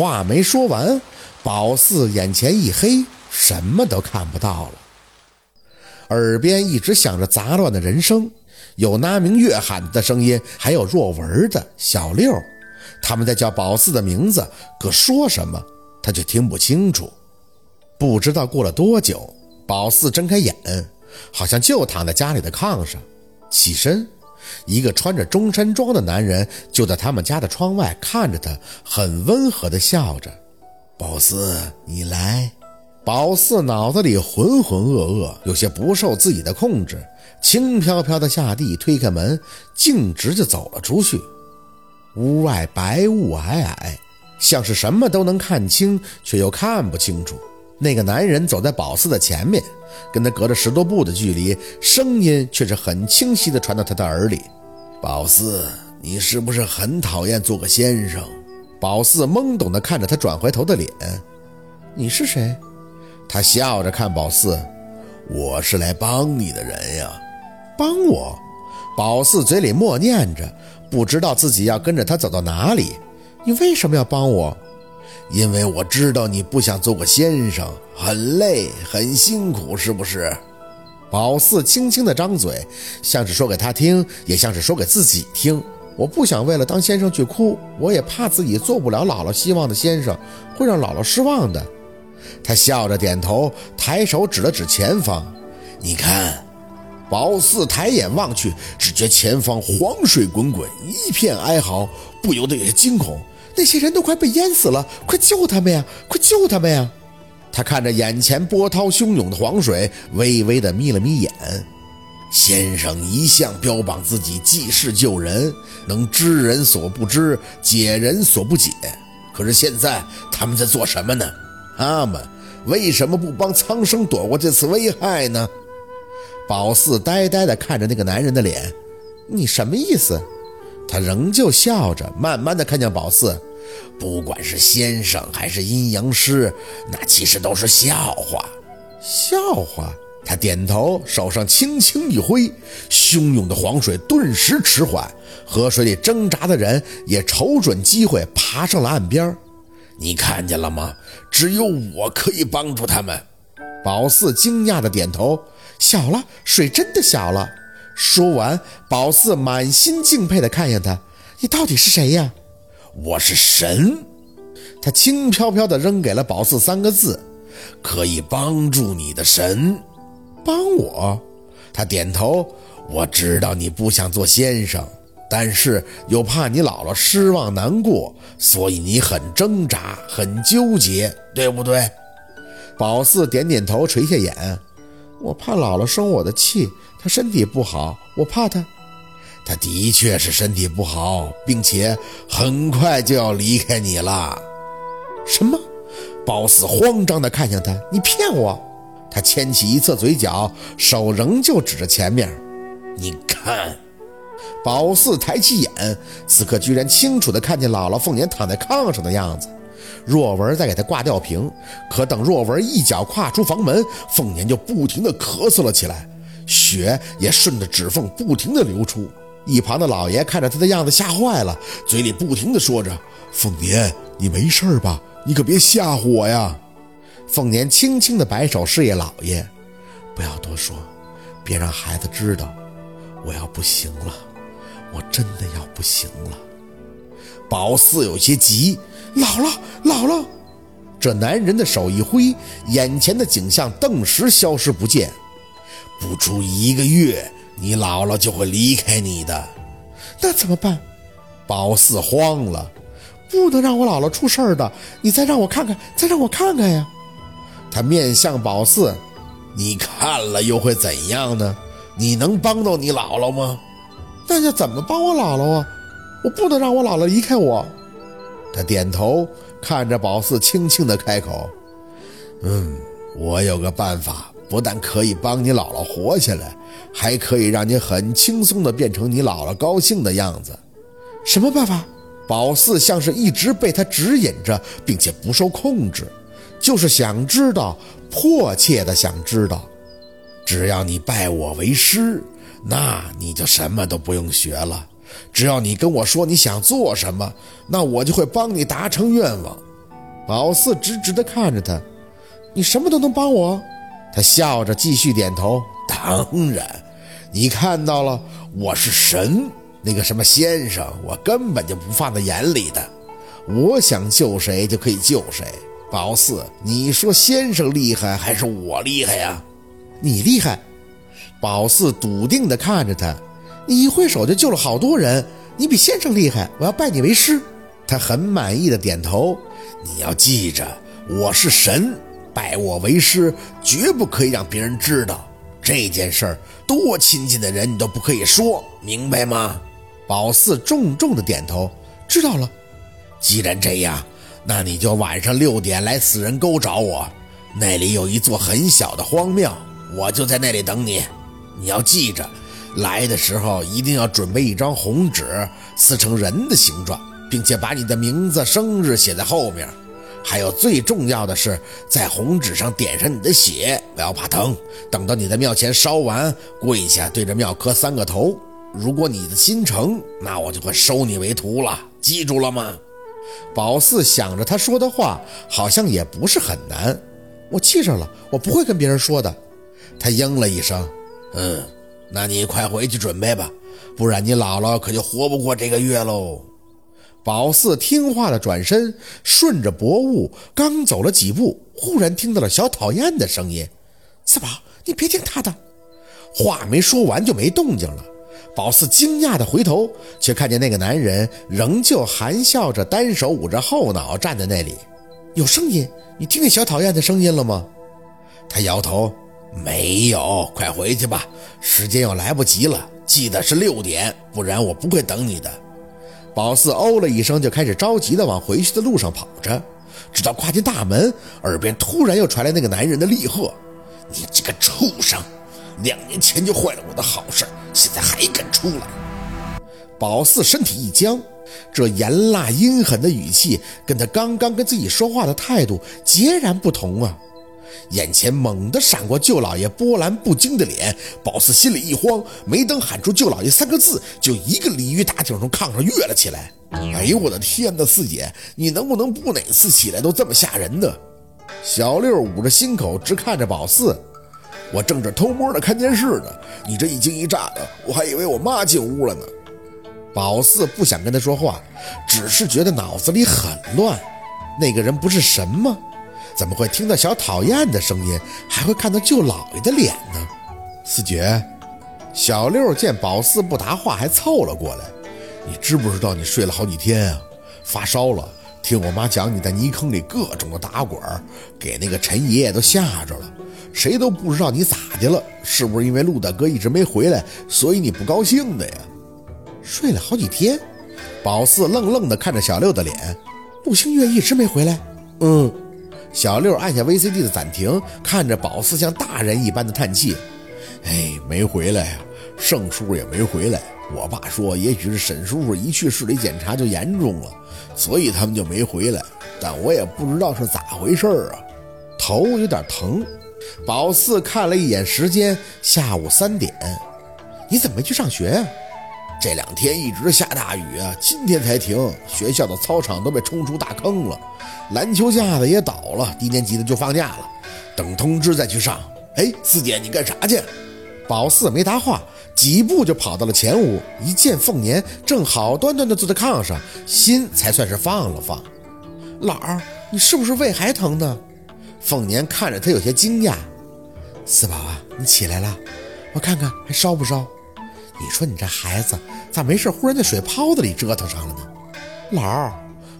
话没说完，宝四眼前一黑，什么都看不到了。耳边一直响着杂乱的人声，有拿名月喊的声音，还有若文的小六，他们在叫宝四的名字，可说什么他却听不清楚。不知道过了多久，宝四睁开眼，好像就躺在家里的炕上，起身，一个穿着中山装的男人就在他们家的窗外看着他，很温和地笑着：“宝四，你来。”宝四脑子里浑浑噩噩，有些不受自己的控制，轻飘飘的下地，推开门，径直就走了出去。屋外白雾霭霭，像是什么都能看清，却又看不清楚。那个男人走在宝四的前面，跟他隔着十多步的距离，声音却是很清晰地传到他的耳里：“宝四，你是不是很讨厌做个先生？”宝四懵懂地看着他转回头的脸：“你是谁？”他笑着看宝四，我是来帮你的人呀，帮我。宝四嘴里默念着，不知道自己要跟着他走到哪里。你为什么要帮我？因为我知道你不想做个先生，很累，很辛苦，是不是？宝四轻轻地张嘴，像是说给他听，也像是说给自己听。我不想为了当先生去哭，我也怕自己做不了姥姥希望的先生，会让姥姥失望的。他笑着点头，抬手指了指前方：“你看。”宝四抬眼望去，只觉前方黄水滚滚，一片哀嚎，不由得有些惊恐。那些人都快被淹死了，快救他们呀！快救他们呀！他看着眼前波涛汹涌的黄水，微微的眯了眯眼。先生一向标榜自己济世救人，能知人所不知，解人所不解。可是现在他们在做什么呢？他们为什么不帮苍生躲过这次危害呢？宝四呆呆地看着那个男人的脸，你什么意思？他仍旧笑着，慢慢的看向宝四。不管是先生还是阴阳师，那其实都是笑话。笑话。他点头，手上轻轻一挥，汹涌的黄水顿时迟缓，河水里挣扎的人也瞅准机会爬上了岸边。你看见了吗？只有我可以帮助他们。宝四惊讶的点头，小了，水真的小了。说完，宝四满心敬佩的看向他：“你到底是谁呀？”“我是神。”他轻飘飘的扔给了宝四三个字：“可以帮助你的神。”“帮我？”他点头。“我知道你不想做先生。”但是又怕你姥姥失望难过，所以你很挣扎，很纠结，对不对？宝四点点头，垂下眼。我怕姥姥生我的气，他身体不好，我怕他。他的确是身体不好，并且很快就要离开你了。什么？宝四慌张地看向他，你骗我！他牵起一侧嘴角，手仍旧指着前面。你看。宝四抬起眼，此刻居然清楚地看见姥姥凤年躺在炕上的样子。若文在给他挂吊瓶，可等若文一脚跨出房门，凤年就不停地咳嗽了起来，血也顺着指缝不停地流出。一旁的老爷看着他的样子，吓坏了，嘴里不停地说着：“凤年，你没事吧？你可别吓唬我呀！”凤年轻轻地摆手示意老爷：“不要多说，别让孩子知道，我要不行了。”我真的要不行了，宝四有些急，姥姥，姥姥！这男人的手一挥，眼前的景象顿时消失不见。不出一个月，你姥姥就会离开你的，那怎么办？宝四慌了，不能让我姥姥出事儿的，你再让我看看，再让我看看呀！他面向宝四，你看了又会怎样呢？你能帮到你姥姥吗？那要怎么帮我姥姥啊？我不能让我姥姥离开我。他点头，看着宝四，轻轻的开口：“嗯，我有个办法，不但可以帮你姥姥活下来，还可以让你很轻松的变成你姥姥高兴的样子。什么办法？”宝四像是一直被他指引着，并且不受控制，就是想知道，迫切的想知道。只要你拜我为师。那你就什么都不用学了，只要你跟我说你想做什么，那我就会帮你达成愿望。宝四直直地看着他：“你什么都能帮我？”他笑着继续点头：“当然，你看到了，我是神。那个什么先生，我根本就不放在眼里的。我想救谁就可以救谁。宝四，你说先生厉害还是我厉害呀？你厉害。”宝四笃定地看着他：“你一挥手就救了好多人，你比先生厉害。我要拜你为师。”他很满意的点头。你要记着，我是神，拜我为师，绝不可以让别人知道这件事儿。多亲近的人你都不可以说，明白吗？宝四重重的点头，知道了。既然这样，那你就晚上六点来死人沟找我，那里有一座很小的荒庙，我就在那里等你。你要记着，来的时候一定要准备一张红纸，撕成人的形状。并且把你的名字、生日写在后面，还有最重要的是，在红纸上点上你的血，不要怕疼。等到你在庙前烧完，跪下对着庙磕三个头。如果你的心诚，那我就会收你为徒了。记住了吗？宝四想着他说的话，好像也不是很难。我记着了，我不会跟别人说的。他应了一声：“嗯，那你快回去准备吧，不然你姥姥可就活不过这个月喽。”宝四听话的转身，顺着薄雾，刚走了几步，忽然听到了小讨厌的声音：“四宝，你别听他的。”话没说完就没动静了。宝四惊讶的回头，却看见那个男人仍旧含笑着，单手捂着后脑站在那里。有声音，你听见小讨厌的声音了吗？他摇头：“没有，快回去吧，时间又来不及了。记得是六点，不然我不会等你的。”宝四哦了一声，就开始着急地往回去的路上跑着，直到跨进大门，耳边突然又传来那个男人的厉喝：“你这个畜生！两年前就坏了我的好事，现在还敢出来！”宝四身体一僵，这严辣阴狠的语气跟他刚刚跟自己说话的态度截然不同啊！眼前猛地闪过舅老爷波澜不惊的脸，宝四心里一慌，没等喊出“舅老爷”三个字，就一个鲤鱼打挺从炕上跃了起来。哎呦我的天哪，四姐，你能不能不哪次起来都这么吓人呢？小六捂着心口，直看着宝四。我正这偷摸的看电视呢，你这一惊一乍的，我还以为我妈进屋了呢。宝四不想跟他说话，只是觉得脑子里很乱。那个人不是神吗？怎么会听到小讨厌的声音，还会看到舅老爷的脸呢？四姐，小六见宝四不答话，还凑了过来。你知不知道你睡了好几天啊？发烧了。听我妈讲，你在泥坑里各种的打滚，给那个陈爷爷都吓着了。谁都不知道你咋的了，是不是因为陆大哥一直没回来，所以你不高兴的呀？睡了好几天。宝四愣愣地看着小六的脸。陆星月一直没回来。嗯。小六按下 VCD 的暂停，看着宝四像大人一般的叹气：“哎，没回来呀，盛叔也没回来。我爸说，也许是沈叔叔一去市里检查就严重了，所以他们就没回来。但我也不知道是咋回事啊，头有点疼。”宝四看了一眼时间，下午三点。你怎么没去上学呀？这两天一直下大雨啊，今天才停。学校的操场都被冲出大坑了，篮球架子也倒了，低年级的就放假了，等通知再去上。哎，四姐，你干啥去？宝四没答话，几步就跑到了前屋，一见凤年正好端端的坐在炕上，心才算是放了放。老儿，你是不是胃还疼呢？凤年看着他有些惊讶。四宝啊，你起来了，我看看还烧不烧。你说你这孩子咋没事忽然在水泡子里折腾上了呢？老儿，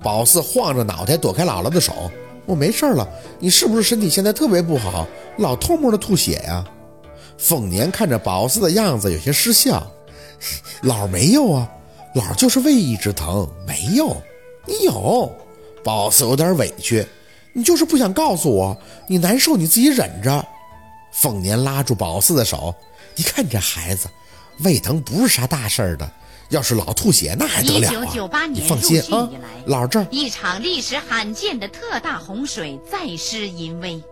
宝四晃着脑袋躲开姥姥的手。我没事了。你是不是身体现在特别不好，老偷摸的吐血呀？凤年看着宝四的样子有些失笑。老没有啊，老就是胃一直疼。没有，你有。宝四有点委屈。你就是不想告诉我，你难受你自己忍着。凤年拉住宝四的手，你看你这孩子。胃疼不是啥大事儿的，要是老吐血那还得了啊！你放心啊，老郑一场历史罕见的特大洪水再施淫威。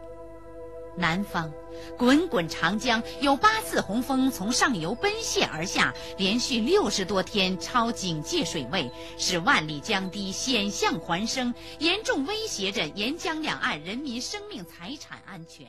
南方，滚滚长江有八次洪峰从上游奔泻而下，连续六十多天超警戒水位，使万里江堤险象环生，严重威胁着沿江两岸人民生命财产安全。